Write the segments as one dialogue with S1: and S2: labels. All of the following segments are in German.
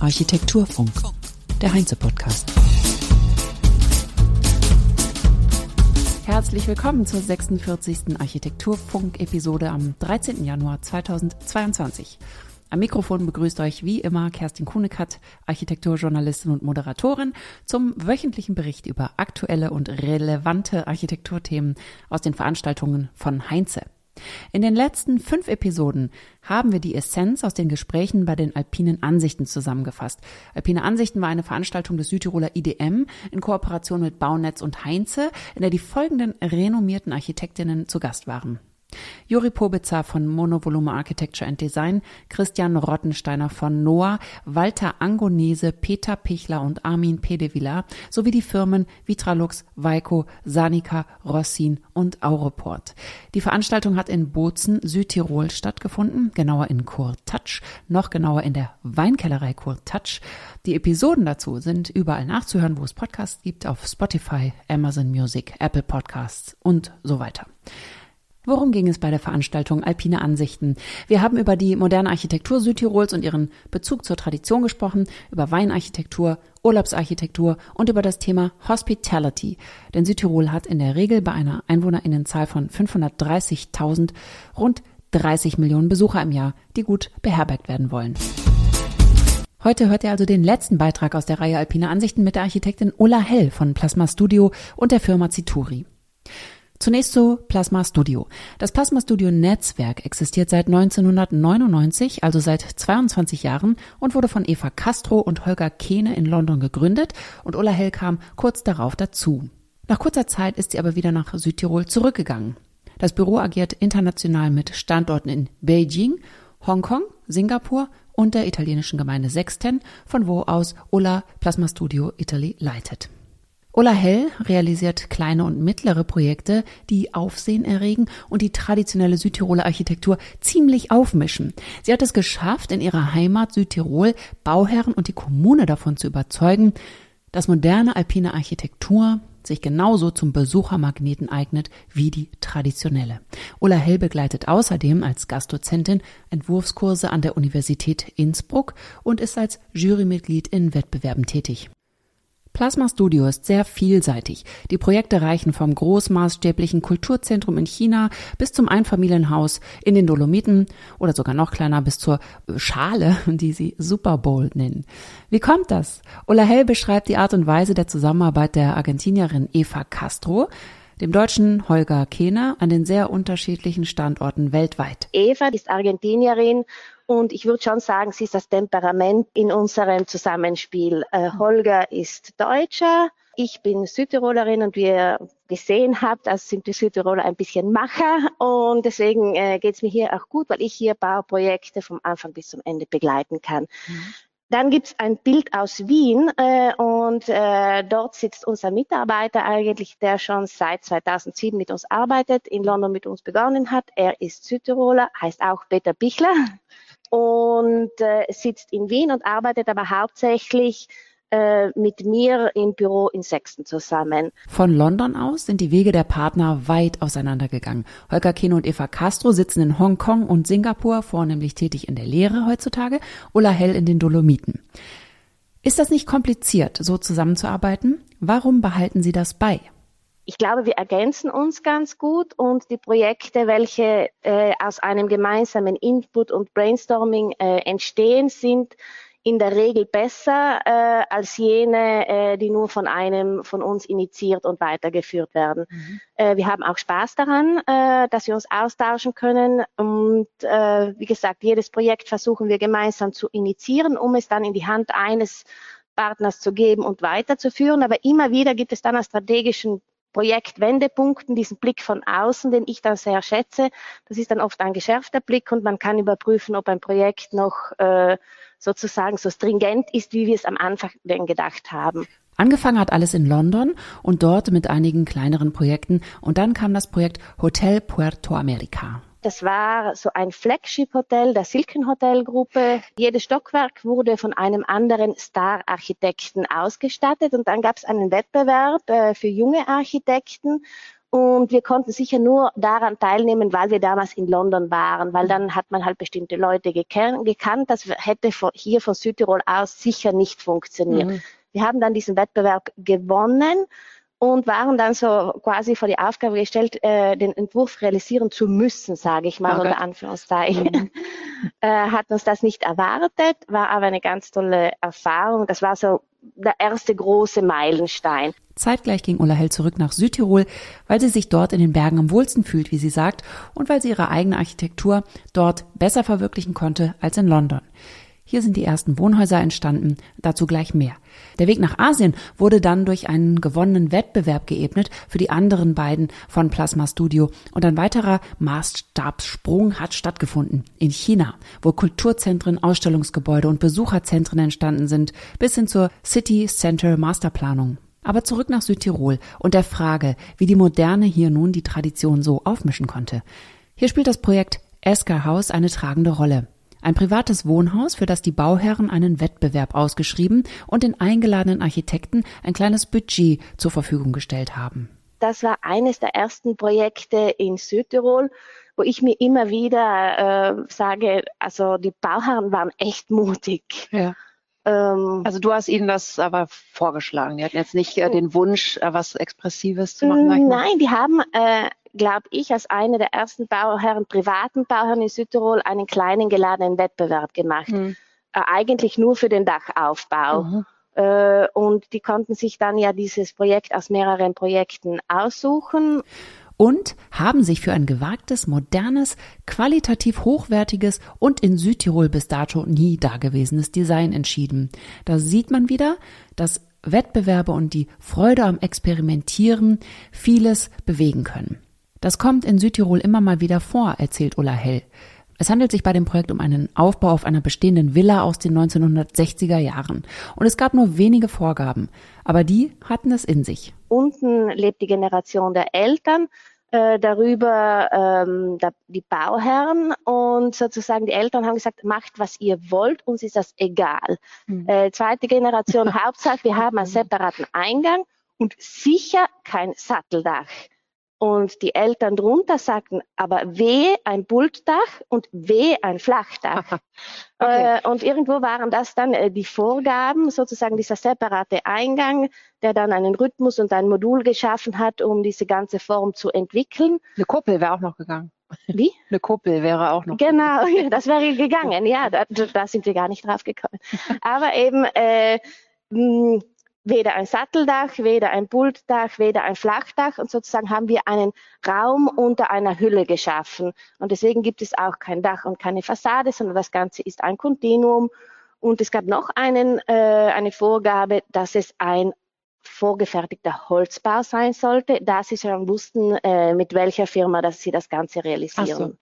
S1: Architekturfunk. Architekturfunk, der Heinze-Podcast. Herzlich willkommen zur 46. Architekturfunk-Episode am 13. Januar 2022. Am Mikrofon begrüßt euch wie immer Kerstin Kuhnekatz, Architekturjournalistin und Moderatorin, zum wöchentlichen Bericht über aktuelle und relevante Architekturthemen aus den Veranstaltungen von Heinze. In den letzten fünf Episoden haben wir die Essenz aus den Gesprächen bei den Alpinen Ansichten zusammengefasst. Alpine Ansichten war eine Veranstaltung des Südtiroler IDM in Kooperation mit Baunetz und Heinze, in der die folgenden renommierten Architektinnen zu Gast waren. Juri Pobitzer von Monovolume Architecture and Design, Christian Rottensteiner von NOAA, Walter Angonese, Peter Pichler und Armin Pedevilla sowie die Firmen Vitralux, Weiko, Sanica, Rossin und Auroport. Die Veranstaltung hat in Bozen, Südtirol stattgefunden, genauer in Kurtatsch, noch genauer in der Weinkellerei Kurtatsch. Die Episoden dazu sind überall nachzuhören, wo es Podcasts gibt, auf Spotify, Amazon Music, Apple Podcasts und so weiter. Worum ging es bei der Veranstaltung Alpine Ansichten? Wir haben über die moderne Architektur Südtirols und ihren Bezug zur Tradition gesprochen, über Weinarchitektur, Urlaubsarchitektur und über das Thema Hospitality. Denn Südtirol hat in der Regel bei einer Einwohnerinnenzahl von 530.000 rund 30 Millionen Besucher im Jahr, die gut beherbergt werden wollen. Heute hört ihr also den letzten Beitrag aus der Reihe Alpine Ansichten mit der Architektin Ulla Hell von Plasma Studio und der Firma Zituri. Zunächst zu Plasma Studio. Das Plasma Studio Netzwerk existiert seit 1999, also seit 22 Jahren und wurde von Eva Castro und Holger Kehne in London gegründet und Ulla Hell kam kurz darauf dazu. Nach kurzer Zeit ist sie aber wieder nach Südtirol zurückgegangen. Das Büro agiert international mit Standorten in Beijing, Hongkong, Singapur und der italienischen Gemeinde Sexten, von wo aus Ulla Plasma Studio Italy leitet. Ulla Hell realisiert kleine und mittlere Projekte, die Aufsehen erregen und die traditionelle Südtiroler Architektur ziemlich aufmischen. Sie hat es geschafft, in ihrer Heimat Südtirol Bauherren und die Kommune davon zu überzeugen, dass moderne alpine Architektur sich genauso zum Besuchermagneten eignet wie die traditionelle. Ulla Hell begleitet außerdem als Gastdozentin Entwurfskurse an der Universität Innsbruck und ist als Jurymitglied in Wettbewerben tätig. Plasma Studio ist sehr vielseitig. Die Projekte reichen vom großmaßstäblichen Kulturzentrum in China bis zum Einfamilienhaus in den Dolomiten oder sogar noch kleiner bis zur Schale, die sie Super Bowl nennen. Wie kommt das? Ulla Hell beschreibt die Art und Weise der Zusammenarbeit der Argentinierin Eva Castro, dem deutschen Holger Kehner an den sehr unterschiedlichen Standorten weltweit.
S2: Eva ist Argentinierin und ich würde schon sagen, sie ist das Temperament in unserem Zusammenspiel. Äh, Holger ist Deutscher, ich bin Südtirolerin und wie ihr gesehen habt, also sind die Südtiroler ein bisschen Macher und deswegen äh, geht es mir hier auch gut, weil ich hier Bauprojekte vom Anfang bis zum Ende begleiten kann. Mhm. Dann gibt es ein Bild aus Wien äh, und äh, dort sitzt unser Mitarbeiter eigentlich, der schon seit 2007 mit uns arbeitet, in London mit uns begonnen hat. Er ist Südtiroler, heißt auch Peter Bichler und äh, sitzt in Wien und arbeitet aber hauptsächlich äh, mit mir im Büro in Sexton zusammen.
S1: Von London aus sind die Wege der Partner weit auseinandergegangen. Holger Kino und Eva Castro sitzen in Hongkong und Singapur, vornehmlich tätig in der Lehre heutzutage, Ulla Hell in den Dolomiten. Ist das nicht kompliziert, so zusammenzuarbeiten? Warum behalten Sie das bei?
S2: ich glaube, wir ergänzen uns ganz gut und die Projekte, welche äh, aus einem gemeinsamen Input und Brainstorming äh, entstehen, sind in der Regel besser äh, als jene, äh, die nur von einem von uns initiiert und weitergeführt werden. Mhm. Äh, wir haben auch Spaß daran, äh, dass wir uns austauschen können und äh, wie gesagt, jedes Projekt versuchen wir gemeinsam zu initiieren, um es dann in die Hand eines Partners zu geben und weiterzuführen. Aber immer wieder gibt es dann einen strategischen Projektwendepunkten, diesen Blick von außen, den ich dann sehr schätze. Das ist dann oft ein geschärfter Blick und man kann überprüfen, ob ein Projekt noch äh, sozusagen so stringent ist, wie wir es am Anfang gedacht haben.
S1: Angefangen hat alles in London und dort mit einigen kleineren Projekten und dann kam das Projekt Hotel Puerto America.
S2: Das war so ein Flagship-Hotel der Silken Hotel Gruppe. Jedes Stockwerk wurde von einem anderen Star-Architekten ausgestattet und dann gab es einen Wettbewerb äh, für junge Architekten Und wir konnten sicher nur daran teilnehmen, weil wir damals in London waren, weil dann hat man halt bestimmte Leute gekannt. Das hätte hier von Südtirol aus sicher nicht funktioniert. Mhm. Wir haben dann diesen Wettbewerb gewonnen und waren dann so quasi vor die Aufgabe gestellt, äh, den Entwurf realisieren zu müssen, sage ich mal okay. unter Anführungszeichen. Mhm. äh, hat uns das nicht erwartet, war aber eine ganz tolle Erfahrung. Das war so der erste große Meilenstein.
S1: Zeitgleich ging Ulla Hell zurück nach Südtirol, weil sie sich dort in den Bergen am wohlsten fühlt, wie sie sagt, und weil sie ihre eigene Architektur dort besser verwirklichen konnte als in London. Hier sind die ersten Wohnhäuser entstanden, dazu gleich mehr. Der Weg nach Asien wurde dann durch einen gewonnenen Wettbewerb geebnet für die anderen beiden von Plasma Studio und ein weiterer Maßstabssprung hat stattgefunden in China, wo Kulturzentren, Ausstellungsgebäude und Besucherzentren entstanden sind, bis hin zur City Center Masterplanung. Aber zurück nach Südtirol und der Frage, wie die Moderne hier nun die Tradition so aufmischen konnte. Hier spielt das Projekt Esker Haus eine tragende Rolle. Ein privates Wohnhaus, für das die Bauherren einen Wettbewerb ausgeschrieben und den eingeladenen Architekten ein kleines Budget zur Verfügung gestellt haben.
S2: Das war eines der ersten Projekte in Südtirol, wo ich mir immer wieder äh, sage, also die Bauherren waren echt mutig.
S3: Ja. Ähm, also du hast ihnen das aber vorgeschlagen. Die hatten jetzt nicht äh, den Wunsch, äh, was Expressives zu machen.
S2: Nein, die haben äh, glaube ich, als eine der ersten Bauherren, privaten Bauherren in Südtirol, einen kleinen geladenen Wettbewerb gemacht. Mhm. Äh, eigentlich nur für den Dachaufbau. Mhm. Äh, und die konnten sich dann ja dieses Projekt aus mehreren Projekten aussuchen
S1: und haben sich für ein gewagtes, modernes, qualitativ hochwertiges und in Südtirol bis dato nie dagewesenes Design entschieden. Da sieht man wieder, dass Wettbewerbe und die Freude am Experimentieren vieles bewegen können. Das kommt in Südtirol immer mal wieder vor, erzählt Ulla Hell. Es handelt sich bei dem Projekt um einen Aufbau auf einer bestehenden Villa aus den 1960er Jahren. Und es gab nur wenige Vorgaben, aber die hatten es in sich.
S2: Unten lebt die Generation der Eltern, äh, darüber ähm, da, die Bauherren und sozusagen die Eltern haben gesagt, macht was ihr wollt, uns ist das egal. Mhm. Äh, zweite Generation, Hauptsache, wir haben einen separaten Eingang und sicher kein Satteldach. Und die Eltern drunter sagten, aber weh ein Bultdach und weh ein Flachdach. okay. äh, und irgendwo waren das dann äh, die Vorgaben, sozusagen dieser separate Eingang, der dann einen Rhythmus und ein Modul geschaffen hat, um diese ganze Form zu entwickeln.
S3: Eine Kuppel wäre auch noch gegangen.
S2: Wie?
S3: Eine Kuppel wäre auch noch.
S2: Genau, das wäre gegangen. Ja, da, da sind wir gar nicht drauf gekommen. Aber eben, äh, weder ein Satteldach, weder ein Pultdach, weder ein Flachdach und sozusagen haben wir einen Raum unter einer Hülle geschaffen. Und deswegen gibt es auch kein Dach und keine Fassade, sondern das Ganze ist ein Kontinuum. Und es gab noch einen, äh, eine Vorgabe, dass es ein vorgefertigter Holzbau sein sollte, da sie schon wussten, äh, mit welcher Firma dass sie das Ganze realisieren.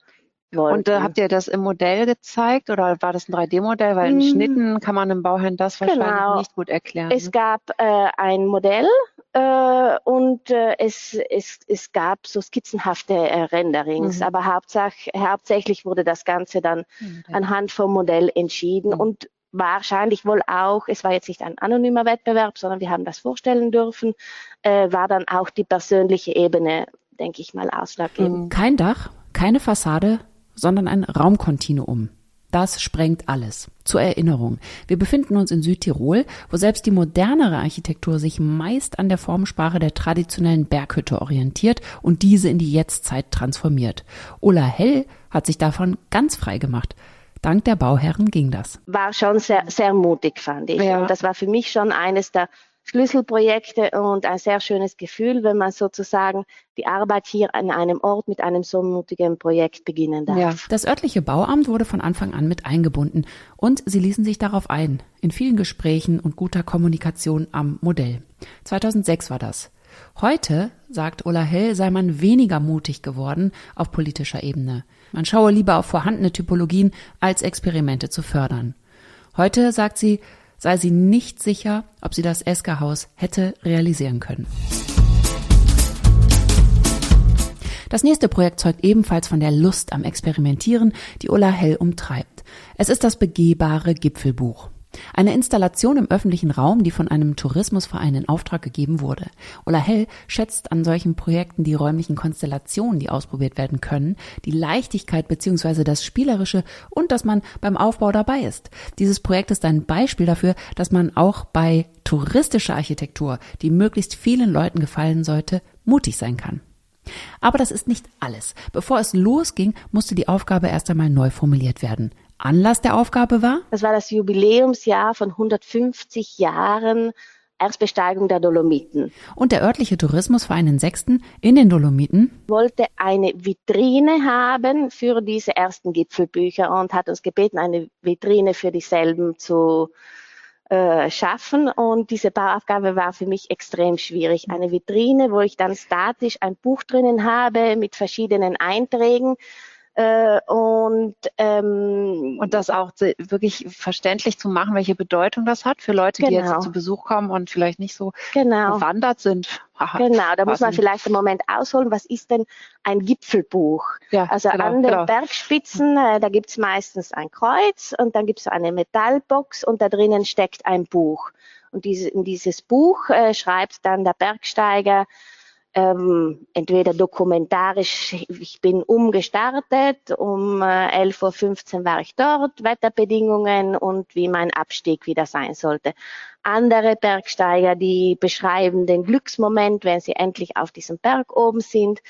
S3: Wollten. Und äh, habt ihr das im Modell gezeigt oder war das ein 3D-Modell? Weil in hm. Schnitten kann man im Bauherrn das wahrscheinlich genau. nicht gut erklären.
S2: Es ne? gab äh, ein Modell äh, und äh, es, es, es gab so skizzenhafte äh, Renderings, mhm. aber hauptsach, hauptsächlich wurde das Ganze dann mhm. anhand vom Modell entschieden mhm. und wahrscheinlich wohl auch, es war jetzt nicht ein anonymer Wettbewerb, sondern wir haben das vorstellen dürfen, äh, war dann auch die persönliche Ebene, denke ich mal, ausschlaggebend.
S1: Kein Dach, keine Fassade, sondern ein Raumkontinuum. Das sprengt alles. Zur Erinnerung. Wir befinden uns in Südtirol, wo selbst die modernere Architektur sich meist an der Formsprache der traditionellen Berghütte orientiert und diese in die Jetztzeit transformiert. Ulla Hell hat sich davon ganz frei gemacht. Dank der Bauherren ging das.
S2: War schon sehr, sehr mutig, fand ich. Ja. Und das war für mich schon eines der Schlüsselprojekte und ein sehr schönes Gefühl, wenn man sozusagen die Arbeit hier an einem Ort mit einem so mutigen Projekt beginnen darf. Ja.
S1: Das örtliche Bauamt wurde von Anfang an mit eingebunden und sie ließen sich darauf ein, in vielen Gesprächen und guter Kommunikation am Modell. 2006 war das. Heute, sagt Ulla Hell, sei man weniger mutig geworden auf politischer Ebene. Man schaue lieber auf vorhandene Typologien, als Experimente zu fördern. Heute, sagt sie, sei sie nicht sicher, ob sie das Esker-Haus hätte realisieren können. Das nächste Projekt zeugt ebenfalls von der Lust am Experimentieren, die Ulla Hell umtreibt. Es ist das begehbare Gipfelbuch. Eine Installation im öffentlichen Raum, die von einem Tourismusverein in Auftrag gegeben wurde. Ulla Hell schätzt an solchen Projekten die räumlichen Konstellationen, die ausprobiert werden können, die Leichtigkeit bzw. das Spielerische und dass man beim Aufbau dabei ist. Dieses Projekt ist ein Beispiel dafür, dass man auch bei touristischer Architektur, die möglichst vielen Leuten gefallen sollte, mutig sein kann. Aber das ist nicht alles. Bevor es losging, musste die Aufgabe erst einmal neu formuliert werden. Anlass der Aufgabe war?
S2: Das war das Jubiläumsjahr von 150 Jahren Erstbesteigung der Dolomiten.
S1: Und der örtliche Tourismusverein in Sechsten in den Dolomiten
S2: wollte eine Vitrine haben für diese ersten Gipfelbücher und hat uns gebeten, eine Vitrine für dieselben zu äh, schaffen. Und diese Bauaufgabe war für mich extrem schwierig. Eine Vitrine, wo ich dann statisch ein Buch drinnen habe mit verschiedenen Einträgen
S3: äh, und, ähm, und das auch wirklich verständlich zu machen, welche Bedeutung das hat für Leute, genau. die jetzt genau. zu Besuch kommen und vielleicht nicht so genau. bewandert sind.
S2: Aha, genau, da muss man vielleicht im Moment ausholen, was ist denn ein Gipfelbuch? Ja, also genau, an den genau. Bergspitzen, äh, da gibt's meistens ein Kreuz und dann gibt's so eine Metallbox und da drinnen steckt ein Buch. Und diese, in dieses Buch äh, schreibt dann der Bergsteiger ähm, entweder dokumentarisch, ich bin umgestartet, um äh, 11.15 Uhr war ich dort, Wetterbedingungen und wie mein Abstieg wieder sein sollte andere Bergsteiger, die beschreiben den Glücksmoment, wenn sie endlich auf diesem Berg oben sind.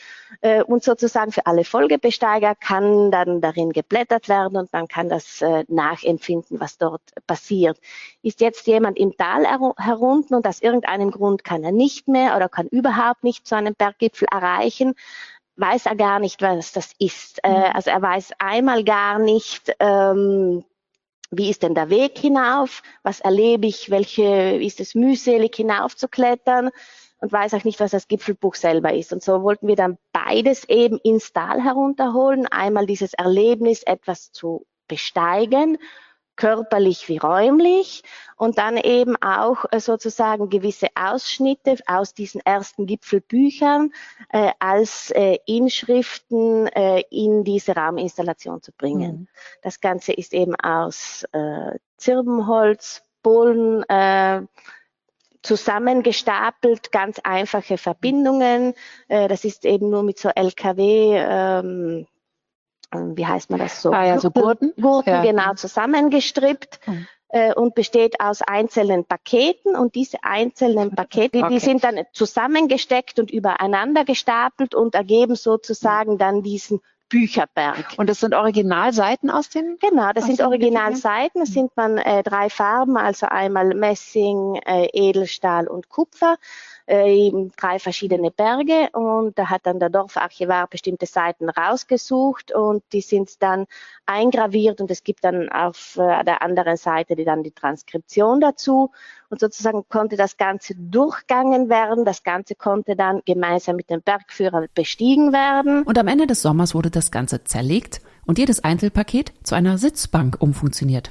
S2: Äh, und sozusagen für alle Folgebesteiger kann dann darin geblättert werden und man kann das äh, nachempfinden, was dort passiert. Ist jetzt jemand im Tal herunten und aus irgendeinem Grund kann er nicht mehr oder kann überhaupt nicht zu einem Berggipfel erreichen, weiß er gar nicht, was das ist. Äh, mhm. also er weiß einmal gar nicht, ähm, wie ist denn der Weg hinauf? Was erlebe ich? Welche, ist es mühselig hinaufzuklettern? Und weiß auch nicht, was das Gipfelbuch selber ist. Und so wollten wir dann beides eben ins Tal herunterholen. Einmal dieses Erlebnis, etwas zu besteigen körperlich wie räumlich und dann eben auch äh, sozusagen gewisse Ausschnitte aus diesen ersten Gipfelbüchern äh, als äh, Inschriften äh, in diese Rauminstallation zu bringen. Mhm. Das Ganze ist eben aus äh, Zirbenholz, Bohlen, äh, zusammengestapelt, ganz einfache Verbindungen. Das ist eben nur mit so LKW ähm, wie heißt man das so?
S3: Ah, ja, so Gurten.
S2: Gurten, ja. genau, zusammengestrippt. Mhm. Und besteht aus einzelnen Paketen und diese einzelnen Pakete, okay. die sind dann zusammengesteckt und übereinander gestapelt und ergeben sozusagen dann diesen Bücherberg.
S3: Und das sind Originalseiten aus den?
S2: Genau, das sind Originalseiten. Das sind man äh, drei Farben, also einmal Messing, äh, Edelstahl und Kupfer äh, drei verschiedene Berge und da hat dann der Dorfarchivar bestimmte Seiten rausgesucht und die sind dann eingraviert und es gibt dann auf äh, der anderen Seite die dann die Transkription dazu und sozusagen konnte das Ganze durchgangen werden. Das Ganze konnte dann gemeinsam mit dem Bergführer bestiegen werden.
S1: Und am Ende des Sommers wurde das Ganze zerlegt und jedes Einzelpaket zu einer Sitzbank umfunktioniert.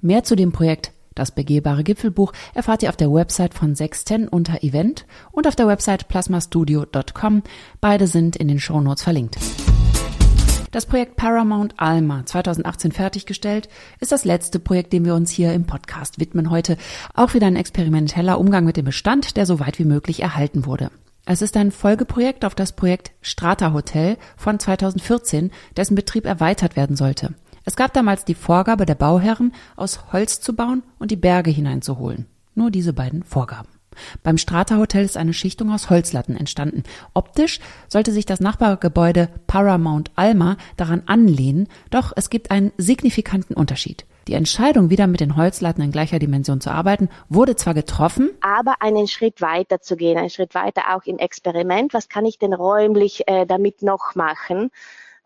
S1: Mehr zu dem Projekt das begehbare Gipfelbuch erfahrt ihr auf der Website von Sexten unter Event und auf der Website plasmastudio.com. Beide sind in den Shownotes verlinkt. Das Projekt Paramount Alma, 2018 fertiggestellt, ist das letzte Projekt, dem wir uns hier im Podcast widmen heute. Auch wieder ein experimenteller Umgang mit dem Bestand, der so weit wie möglich erhalten wurde. Es ist ein Folgeprojekt auf das Projekt Strata Hotel von 2014, dessen Betrieb erweitert werden sollte. Es gab damals die Vorgabe der Bauherren, aus Holz zu bauen und die Berge hineinzuholen. Nur diese beiden Vorgaben. Beim Strata Hotel ist eine Schichtung aus Holzlatten entstanden. Optisch sollte sich das Nachbargebäude Paramount Alma daran anlehnen, doch es gibt einen signifikanten Unterschied. Die Entscheidung, wieder mit den Holzlatten in gleicher Dimension zu arbeiten, wurde zwar getroffen,
S2: aber einen Schritt weiter zu gehen, einen Schritt weiter auch im Experiment. Was kann ich denn räumlich äh, damit noch machen?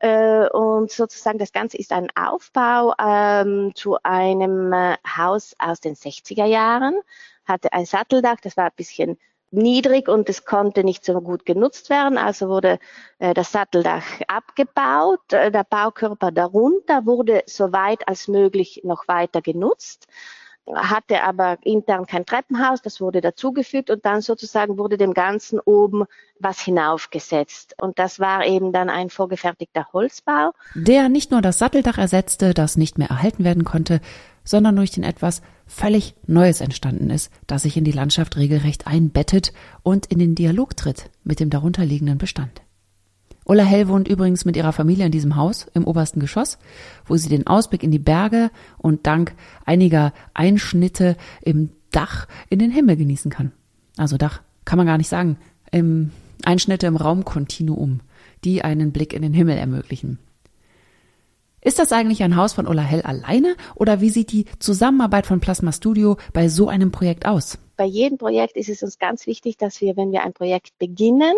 S2: Äh, und sozusagen das Ganze ist ein Aufbau ähm, zu einem äh, Haus aus den 60er Jahren, hatte ein Satteldach, das war ein bisschen niedrig und es konnte nicht so gut genutzt werden. Also wurde äh, das Satteldach abgebaut, äh, der Baukörper darunter wurde so weit als möglich noch weiter genutzt hatte aber intern kein Treppenhaus, das wurde dazugefügt und dann sozusagen wurde dem Ganzen oben was hinaufgesetzt. Und das war eben dann ein vorgefertigter Holzbau.
S1: Der nicht nur das Satteldach ersetzte, das nicht mehr erhalten werden konnte, sondern durch den etwas völlig Neues entstanden ist, das sich in die Landschaft regelrecht einbettet und in den Dialog tritt mit dem darunterliegenden Bestand. Ulla Hell wohnt übrigens mit ihrer Familie in diesem Haus im obersten Geschoss, wo sie den Ausblick in die Berge und dank einiger Einschnitte im Dach in den Himmel genießen kann. Also Dach kann man gar nicht sagen. Im Einschnitte im Raumkontinuum, die einen Blick in den Himmel ermöglichen. Ist das eigentlich ein Haus von Ulla Hell alleine oder wie sieht die Zusammenarbeit von Plasma Studio bei so einem Projekt aus?
S2: Bei jedem Projekt ist es uns ganz wichtig, dass wir, wenn wir ein Projekt beginnen,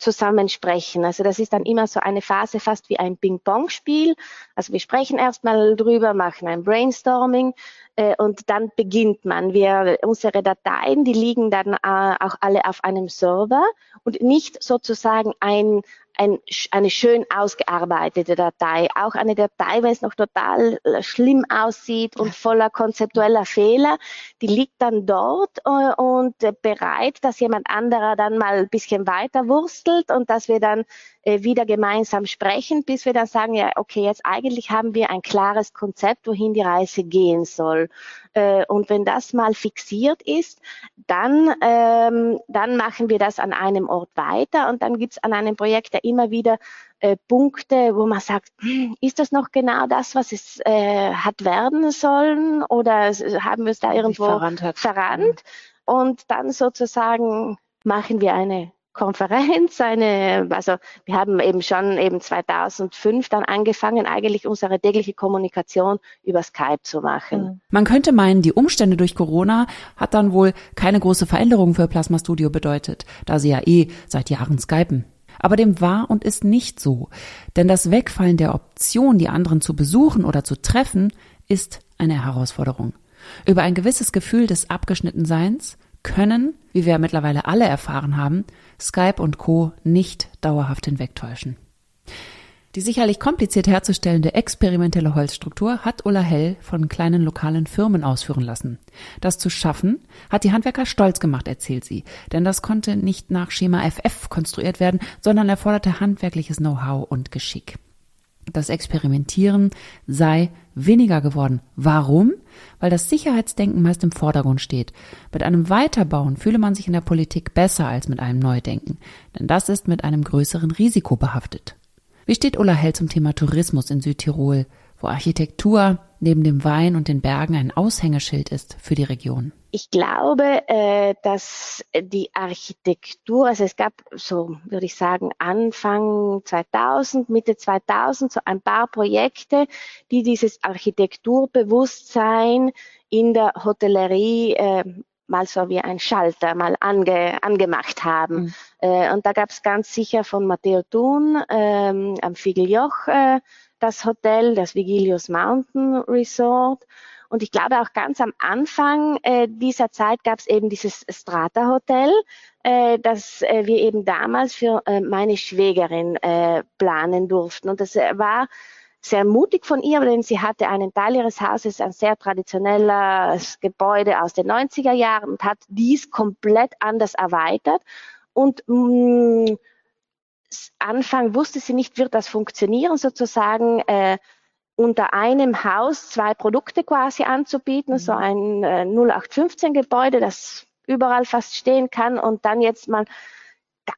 S2: zusammen sprechen. Also das ist dann immer so eine Phase fast wie ein Ping-Pong-Spiel. Also wir sprechen erstmal drüber, machen ein Brainstorming äh, und dann beginnt man. Wir, unsere Dateien, die liegen dann äh, auch alle auf einem Server und nicht sozusagen ein, ein, eine schön ausgearbeitete Datei. Auch eine Datei, wenn es noch total äh, schlimm aussieht und voller konzeptueller Fehler, die liegt dann dort äh, und äh, bereit, dass jemand anderer dann mal ein bisschen weiter wurstelt und dass wir dann äh, wieder gemeinsam sprechen, bis wir dann sagen, ja, okay, jetzt eigentlich haben wir ein klares Konzept, wohin die Reise gehen soll. Äh, und wenn das mal fixiert ist, dann, ähm, dann machen wir das an einem Ort weiter und dann gibt es an einem Projekt ja immer wieder äh, Punkte, wo man sagt, hm, ist das noch genau das, was es äh, hat werden sollen oder haben wir es da irgendwo verrannt? verrannt? Und dann sozusagen machen wir eine Konferenz, eine, also wir haben eben schon eben 2005 dann angefangen, eigentlich unsere tägliche Kommunikation über Skype zu machen. Mhm.
S1: Man könnte meinen, die Umstände durch Corona hat dann wohl keine große Veränderung für Plasma Studio bedeutet, da sie ja eh seit Jahren skypen. Aber dem war und ist nicht so. Denn das Wegfallen der Option, die anderen zu besuchen oder zu treffen, ist eine Herausforderung. Über ein gewisses Gefühl des Abgeschnittenseins können, wie wir mittlerweile alle erfahren haben, Skype und Co. nicht dauerhaft hinwegtäuschen. Die sicherlich kompliziert herzustellende experimentelle Holzstruktur hat Ulla Hell von kleinen lokalen Firmen ausführen lassen. Das zu schaffen, hat die Handwerker stolz gemacht, erzählt sie, denn das konnte nicht nach Schema FF konstruiert werden, sondern erforderte handwerkliches Know-how und Geschick das Experimentieren sei weniger geworden. Warum? Weil das Sicherheitsdenken meist im Vordergrund steht. Mit einem Weiterbauen fühle man sich in der Politik besser als mit einem Neudenken, denn das ist mit einem größeren Risiko behaftet. Wie steht Ulla Hell zum Thema Tourismus in Südtirol, wo Architektur neben dem Wein und den Bergen ein Aushängeschild ist für die Region?
S2: Ich glaube, äh, dass die Architektur, also es gab so, würde ich sagen, Anfang 2000, Mitte 2000 so ein paar Projekte, die dieses Architekturbewusstsein in der Hotellerie äh, mal so wie ein Schalter mal ange, angemacht haben. Mhm. Äh, und da gab es ganz sicher von Matteo Thun ähm, am Fiegeljoch das Hotel, das Vigilius Mountain Resort. Und ich glaube auch ganz am Anfang äh, dieser Zeit gab es eben dieses Strata Hotel, äh, das äh, wir eben damals für äh, meine Schwägerin äh, planen durften. Und das äh, war sehr mutig von ihr, denn sie hatte einen Teil ihres Hauses, ein sehr traditionelles Gebäude aus den 90er Jahren und hat dies komplett anders erweitert. Und mh, mm, Anfang wusste sie nicht, wird das funktionieren, sozusagen äh, unter einem Haus zwei Produkte quasi anzubieten, mhm. so ein äh, 0815 Gebäude, das überall fast stehen kann und dann jetzt mal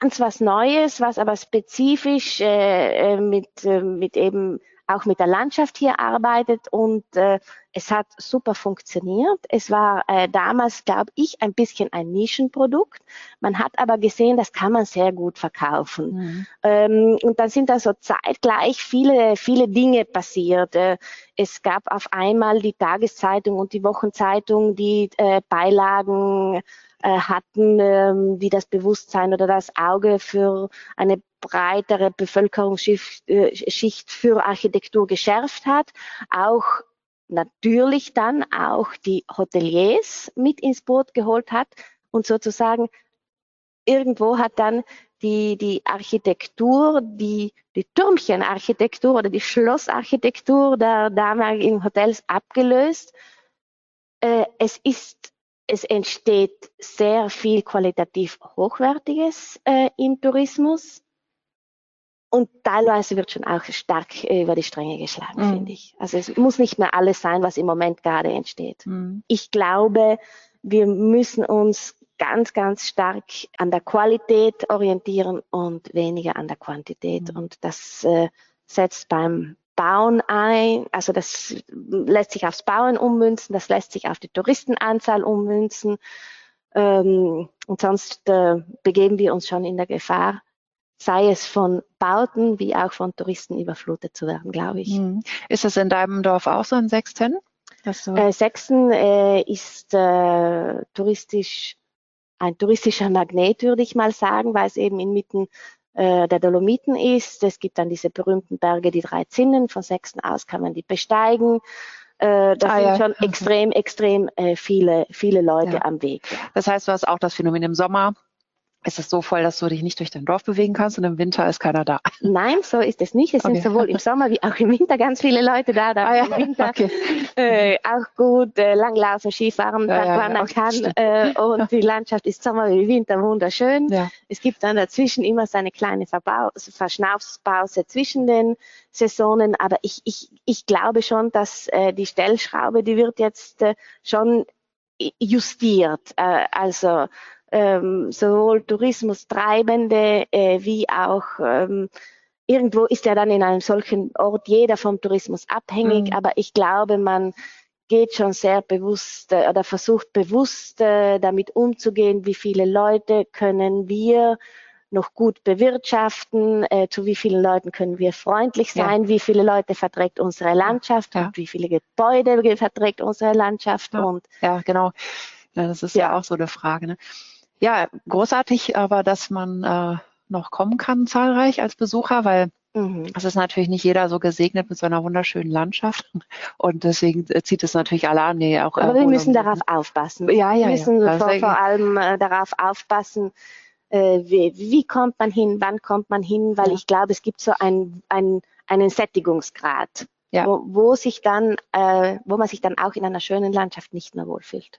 S2: ganz was Neues, was aber spezifisch äh, äh mit, äh, mit eben auch mit der Landschaft hier arbeitet und äh, es hat super funktioniert. Es war äh, damals, glaube ich, ein bisschen ein Nischenprodukt. Man hat aber gesehen, das kann man sehr gut verkaufen. Mhm. Ähm, und dann sind da so zeitgleich viele, viele Dinge passiert. Äh, es gab auf einmal die Tageszeitung und die Wochenzeitung, die äh, Beilagen äh, hatten, ähm, die das Bewusstsein oder das Auge für eine breitere Bevölkerungsschicht äh, für Architektur geschärft hat, auch natürlich dann auch die Hoteliers mit ins Boot geholt hat und sozusagen irgendwo hat dann die, die Architektur, die, die Türmchenarchitektur oder die Schlossarchitektur der damaligen Hotels abgelöst. Äh, es ist, es entsteht sehr viel qualitativ Hochwertiges äh, im Tourismus. und teilweise wird schon auch stark über die Stränge geschlagen, mhm. finde ich. Also es muss nicht mehr alles sein, was im Moment gerade entsteht. Mhm. Ich glaube, wir müssen uns ganz, ganz stark an der Qualität orientieren und weniger an der Quantität. Mhm. Und das äh, setzt beim Bauen ein, also das lässt sich aufs Bauen ummünzen, das lässt sich auf die Touristenanzahl ummünzen. Ähm, und sonst äh, begeben wir uns schon in der Gefahr, sei es von Bauten wie auch von Touristen überflutet zu werden, glaube ich. Mhm.
S3: Ist das in deinem Dorf auch so in Sechsten?
S2: So? Äh, Sechsten äh, ist äh, touristisch ein touristischer Magnet, würde ich mal sagen, weil es eben inmitten äh, der Dolomiten ist. Es gibt dann diese berühmten Berge, die drei Zinnen. Von Sechsten aus kann man die besteigen. Äh, da ah, sind ja. schon extrem, extrem äh, viele, viele Leute ja. am Weg.
S3: Das heißt, du hast auch das Phänomen im Sommer, ist es so voll, dass du dich nicht durch dein Dorf bewegen kannst und im Winter ist keiner da?
S2: Nein, so ist es nicht. Es okay. sind sowohl im Sommer wie auch im Winter ganz viele Leute da, da ah, ja. im Winter okay. äh, auch gut äh, langlaufen, Skifahren, ja, ja, wandern kann äh, und die Landschaft ist Sommer wie Winter wunderschön. Ja. Es gibt dann dazwischen immer so eine kleine Verbau Verschnaufspause zwischen den Saisonen, aber ich, ich, ich glaube schon, dass äh, die Stellschraube, die wird jetzt äh, schon justiert. Äh, also ähm, sowohl Tourismustreibende äh, wie auch ähm, irgendwo ist ja dann in einem solchen Ort jeder vom Tourismus abhängig, mhm. aber ich glaube, man geht schon sehr bewusst äh, oder versucht bewusst äh, damit umzugehen, wie viele Leute können wir noch gut bewirtschaften, äh, zu wie vielen Leuten können wir freundlich sein, ja. wie viele Leute verträgt unsere Landschaft ja. und wie viele Gebäude verträgt unsere Landschaft.
S3: Ja,
S2: und
S3: ja genau. Ja, das ist ja, auch so eine Frage. Ne? Ja, großartig, aber dass man äh, noch kommen kann zahlreich als Besucher, weil mhm. es ist natürlich nicht jeder so gesegnet mit so einer wunderschönen Landschaft und deswegen äh, zieht es natürlich alle an, die auch.
S2: Aber wir müssen darauf aufpassen. Ja, ja, wir müssen ja. Vor, vor allem äh, darauf aufpassen, äh, wie, wie, kommt man hin, wann kommt man hin, weil ja. ich glaube, es gibt so ein, ein, einen Sättigungsgrad. Ja. Wo, wo sich dann, äh, wo man sich dann auch in einer schönen Landschaft nicht mehr wohlfühlt.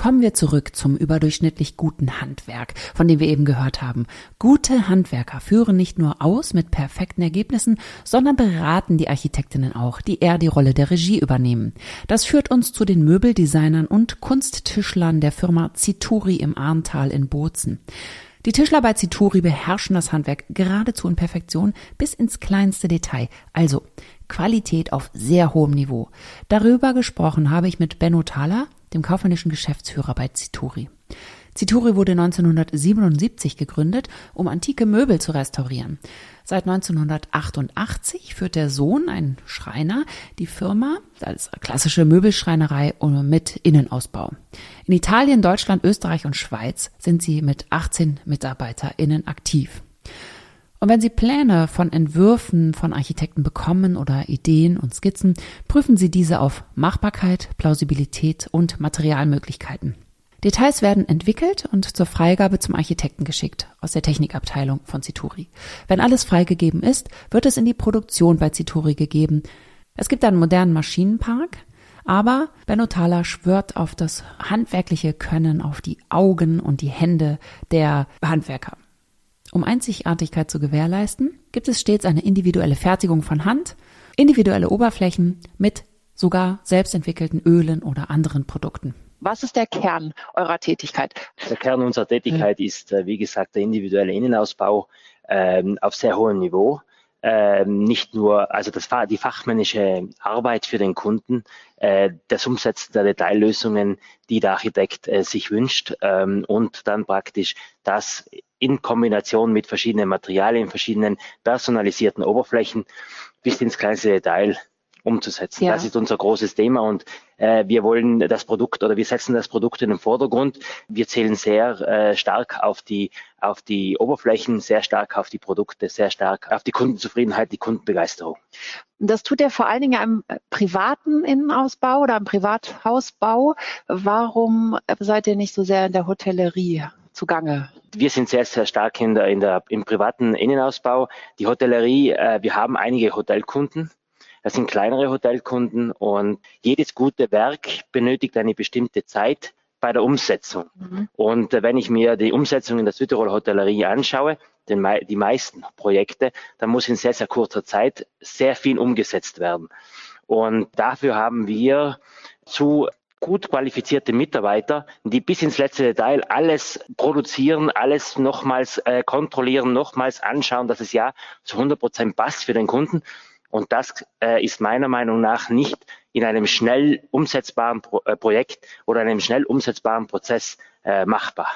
S1: Kommen wir zurück zum überdurchschnittlich guten Handwerk, von dem wir eben gehört haben. Gute Handwerker führen nicht nur aus mit perfekten Ergebnissen, sondern beraten die Architektinnen auch, die eher die Rolle der Regie übernehmen. Das führt uns zu den Möbeldesignern und Kunsttischlern der Firma Zituri im Arntal in Bozen. Die Tischler bei Zituri beherrschen das Handwerk geradezu in Perfektion bis ins kleinste Detail. Also Qualität auf sehr hohem Niveau. Darüber gesprochen habe ich mit Benno Thaler, dem kaufmännischen Geschäftsführer bei Zituri. Zituri wurde 1977 gegründet, um antike Möbel zu restaurieren. Seit 1988 führt der Sohn, ein Schreiner, die Firma als klassische Möbelschreinerei mit Innenausbau. In Italien, Deutschland, Österreich und Schweiz sind sie mit 18 MitarbeiterInnen aktiv. Und wenn Sie Pläne von Entwürfen von Architekten bekommen oder Ideen und Skizzen, prüfen Sie diese auf Machbarkeit, Plausibilität und Materialmöglichkeiten. Details werden entwickelt und zur Freigabe zum Architekten geschickt aus der Technikabteilung von Zituri. Wenn alles freigegeben ist, wird es in die Produktion bei Zituri gegeben. Es gibt einen modernen Maschinenpark, aber Benno Thaler schwört auf das handwerkliche Können, auf die Augen und die Hände der Handwerker. Um Einzigartigkeit zu gewährleisten, gibt es stets eine individuelle Fertigung von Hand, individuelle Oberflächen mit sogar selbstentwickelten Ölen oder anderen Produkten.
S3: Was ist der Kern eurer Tätigkeit?
S4: Der Kern unserer Tätigkeit ist, äh, wie gesagt, der individuelle Innenausbau ähm, auf sehr hohem Niveau. Ähm, nicht nur, also das, die fachmännische Arbeit für den Kunden, äh, das Umsetzen der Detaillösungen, die der Architekt äh, sich wünscht ähm, und dann praktisch das in Kombination mit verschiedenen Materialien, verschiedenen personalisierten Oberflächen bis ins kleinste Detail umzusetzen. Ja. Das ist unser großes Thema und äh, wir wollen das Produkt oder wir setzen das Produkt in den Vordergrund. Wir zählen sehr äh, stark auf die, auf die Oberflächen, sehr stark auf die Produkte, sehr stark auf die Kundenzufriedenheit, die Kundenbegeisterung.
S3: Das tut er vor allen Dingen im privaten Innenausbau oder im Privathausbau. Warum seid ihr nicht so sehr in der Hotellerie zugange?
S4: Wir sind sehr, sehr stark in der, in der, im privaten Innenausbau. Die Hotellerie, äh, wir haben einige Hotelkunden. Das sind kleinere Hotelkunden und jedes gute Werk benötigt eine bestimmte Zeit, bei der Umsetzung. Mhm. Und äh, wenn ich mir die Umsetzung in der Südtirol Hotellerie anschaue, den, die meisten Projekte, dann muss in sehr, sehr kurzer Zeit sehr viel umgesetzt werden. Und dafür haben wir zu gut qualifizierte Mitarbeiter, die bis ins letzte Detail alles produzieren, alles nochmals äh, kontrollieren, nochmals anschauen, dass es ja zu 100 Prozent passt für den Kunden. Und das äh, ist meiner Meinung nach nicht in einem schnell umsetzbaren Pro äh, Projekt oder einem schnell umsetzbaren Prozess äh, machbar.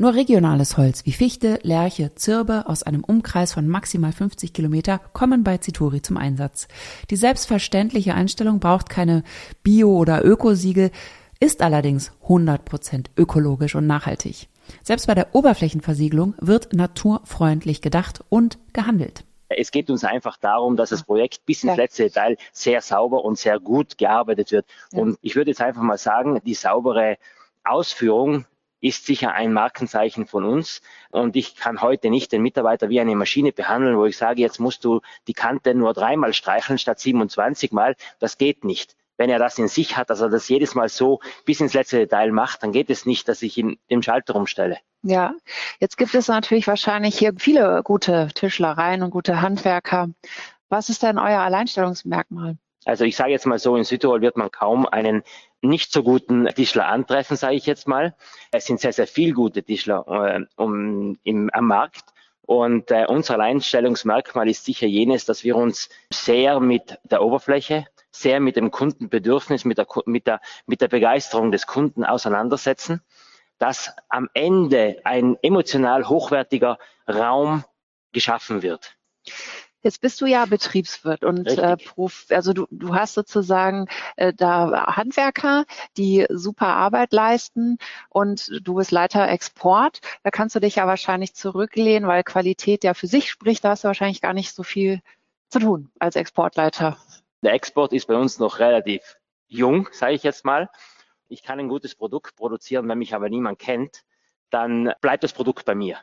S1: Nur regionales Holz wie Fichte, Lärche, Zirbe aus einem Umkreis von maximal 50 Kilometer kommen bei Zituri zum Einsatz. Die selbstverständliche Einstellung braucht keine Bio- oder Ökosiegel, ist allerdings 100% ökologisch und nachhaltig. Selbst bei der Oberflächenversiegelung wird naturfreundlich gedacht und gehandelt.
S4: Es geht uns einfach darum, dass das Projekt bis ins letzte Detail sehr sauber und sehr gut gearbeitet wird. Und ich würde jetzt einfach mal sagen, die saubere Ausführung ist sicher ein Markenzeichen von uns. Und ich kann heute nicht den Mitarbeiter wie eine Maschine behandeln, wo ich sage, jetzt musst du die Kante nur dreimal streicheln statt 27 Mal. Das geht nicht. Wenn er das in sich hat, dass er das jedes Mal so bis ins letzte Detail macht, dann geht es nicht, dass ich ihn den Schalter umstelle.
S3: Ja, jetzt gibt es natürlich wahrscheinlich hier viele gute Tischlereien und gute Handwerker. Was ist denn euer Alleinstellungsmerkmal?
S4: Also ich sage jetzt mal so, in Südtirol wird man kaum einen nicht so guten Tischler antreffen, sage ich jetzt mal. Es sind sehr, sehr viel gute Tischler äh, um, im, am Markt. Und äh, unser Alleinstellungsmerkmal ist sicher jenes, dass wir uns sehr mit der Oberfläche, sehr mit dem Kundenbedürfnis, mit der, mit der, mit der Begeisterung des Kunden auseinandersetzen, dass am Ende ein emotional hochwertiger Raum geschaffen wird.
S3: Jetzt bist du ja Betriebswirt und äh, Prof, also du, du hast sozusagen äh, da Handwerker, die super Arbeit leisten und du bist Leiter Export. Da kannst du dich ja wahrscheinlich zurücklehnen, weil Qualität ja für sich spricht. Da hast du wahrscheinlich gar nicht so viel zu tun als Exportleiter.
S4: Der Export ist bei uns noch relativ jung, sage ich jetzt mal. Ich kann ein gutes Produkt produzieren, wenn mich aber niemand kennt, dann bleibt das Produkt bei mir.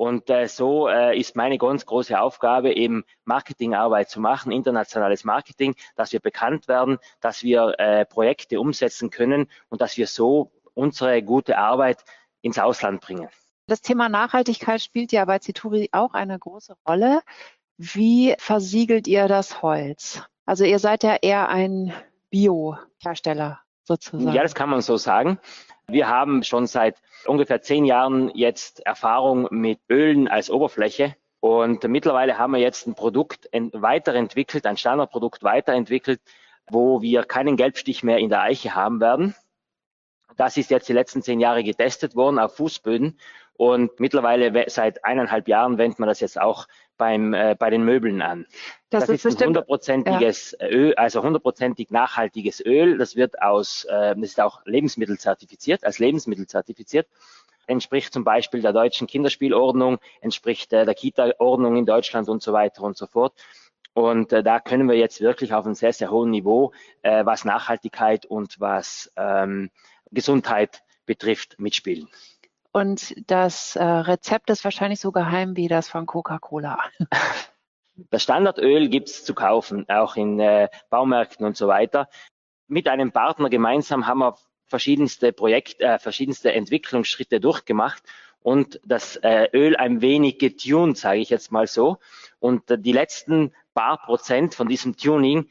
S4: Und äh, so äh, ist meine ganz große Aufgabe, eben Marketingarbeit zu machen, internationales Marketing, dass wir bekannt werden, dass wir äh, Projekte umsetzen können und dass wir so unsere gute Arbeit ins Ausland bringen.
S3: Das Thema Nachhaltigkeit spielt ja bei Zituri auch eine große Rolle. Wie versiegelt ihr das Holz? Also ihr seid ja eher ein Bio-Hersteller sozusagen.
S4: Ja, das kann man so sagen. Wir haben schon seit ungefähr zehn Jahren jetzt Erfahrung mit Ölen als Oberfläche. Und mittlerweile haben wir jetzt ein Produkt weiterentwickelt, ein Standardprodukt weiterentwickelt, wo wir keinen Gelbstich mehr in der Eiche haben werden. Das ist jetzt die letzten zehn Jahre getestet worden auf Fußböden und mittlerweile seit eineinhalb Jahren wendet man das jetzt auch beim, äh, bei den Möbeln an. Das, das ist, ist ein hundertprozentiges ja. Öl, also hundertprozentig nachhaltiges Öl. Das wird aus, äh, das ist auch Lebensmittel zertifiziert, als Lebensmittel zertifiziert. Entspricht zum Beispiel der deutschen Kinderspielordnung, entspricht äh, der Kita-Ordnung in Deutschland und so weiter und so fort. Und äh, da können wir jetzt wirklich auf einem sehr, sehr hohen Niveau, äh, was Nachhaltigkeit und was ähm, Gesundheit betrifft, mitspielen.
S3: Und das äh, Rezept ist wahrscheinlich so geheim wie das von Coca-Cola.
S4: Das Standardöl gibt's zu kaufen, auch in äh, Baumärkten und so weiter. Mit einem Partner gemeinsam haben wir verschiedenste Projekte, äh, verschiedenste Entwicklungsschritte durchgemacht und das äh, Öl ein wenig getuned, sage ich jetzt mal so. Und äh, die letzten paar Prozent von diesem Tuning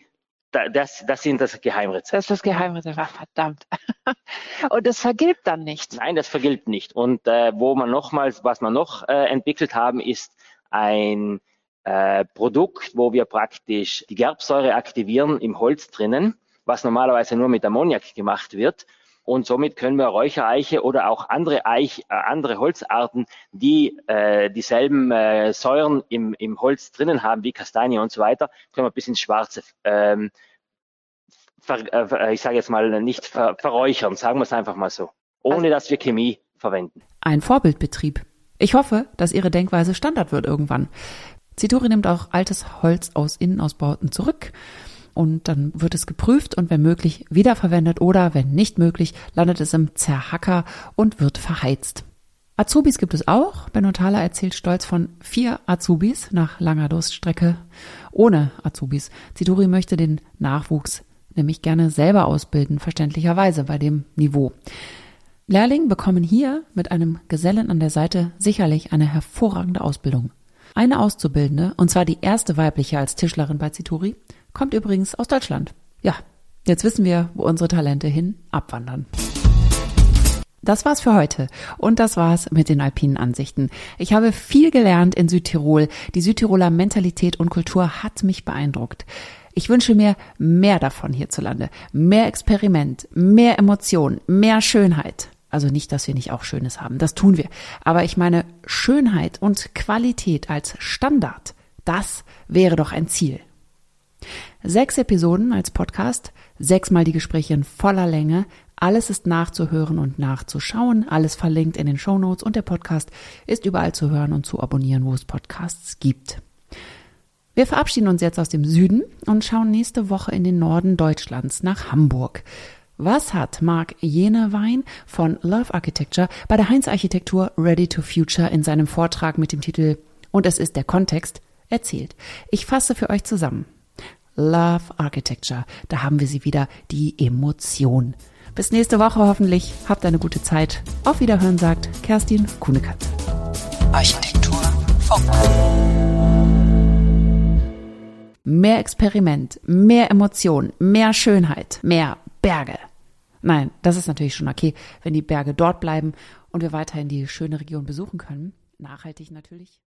S4: das, das sind das Geheimrezept.
S3: Das ist das Geheimrezept. Ach, verdammt. Und das vergilbt dann nicht.
S4: Nein, das vergilbt nicht. Und äh, wo man nochmals, was wir noch äh, entwickelt haben, ist ein äh, Produkt, wo wir praktisch die Gerbsäure aktivieren im Holz drinnen, was normalerweise nur mit Ammoniak gemacht wird. Und somit können wir Räuchereiche oder auch andere, Eich, äh, andere Holzarten, die äh, dieselben äh, Säuren im, im Holz drinnen haben, wie Kastanie und so weiter, können wir bis ins Schwarze, ähm, ver, äh, ich sage jetzt mal, nicht ver, verräuchern, sagen wir es einfach mal so, ohne also, dass wir Chemie verwenden.
S1: Ein Vorbildbetrieb. Ich hoffe, dass Ihre Denkweise Standard wird irgendwann. Zitori nimmt auch altes Holz aus Innenausbauten zurück und dann wird es geprüft und wenn möglich wiederverwendet oder wenn nicht möglich, landet es im Zerhacker und wird verheizt. Azubis gibt es auch. Benno Thaler erzählt stolz von vier Azubis nach langer Durststrecke. Ohne Azubis. Ziduri möchte den Nachwuchs nämlich gerne selber ausbilden, verständlicherweise bei dem Niveau. Lehrlinge bekommen hier mit einem Gesellen an der Seite sicherlich eine hervorragende Ausbildung. Eine Auszubildende, und zwar die erste weibliche als Tischlerin bei Zituri, kommt übrigens aus Deutschland. Ja, jetzt wissen wir, wo unsere Talente hin abwandern. Das war's für heute und das war's mit den alpinen Ansichten. Ich habe viel gelernt in Südtirol. Die Südtiroler Mentalität und Kultur hat mich beeindruckt. Ich wünsche mir mehr davon hierzulande. Mehr Experiment, mehr Emotion, mehr Schönheit. Also nicht, dass wir nicht auch Schönes haben, das tun wir. Aber ich meine, Schönheit und Qualität als Standard, das wäre doch ein Ziel. Sechs Episoden als Podcast, sechsmal die Gespräche in voller Länge, alles ist nachzuhören und nachzuschauen, alles verlinkt in den Show Notes und der Podcast ist überall zu hören und zu abonnieren, wo es Podcasts gibt. Wir verabschieden uns jetzt aus dem Süden und schauen nächste Woche in den Norden Deutschlands nach Hamburg. Was hat Marc Jenewein von Love Architecture bei der Heinz Architektur Ready to Future in seinem Vortrag mit dem Titel Und es ist der Kontext erzählt? Ich fasse für euch zusammen. Love Architecture, da haben wir sie wieder, die Emotion. Bis nächste Woche hoffentlich. Habt eine gute Zeit. Auf Wiederhören sagt Kerstin Kunekat. Architektur Funk. Mehr Experiment, mehr Emotion, mehr Schönheit, mehr Berge. Nein, das ist natürlich schon okay, wenn die Berge dort bleiben und wir weiterhin die schöne Region besuchen können. Nachhaltig natürlich.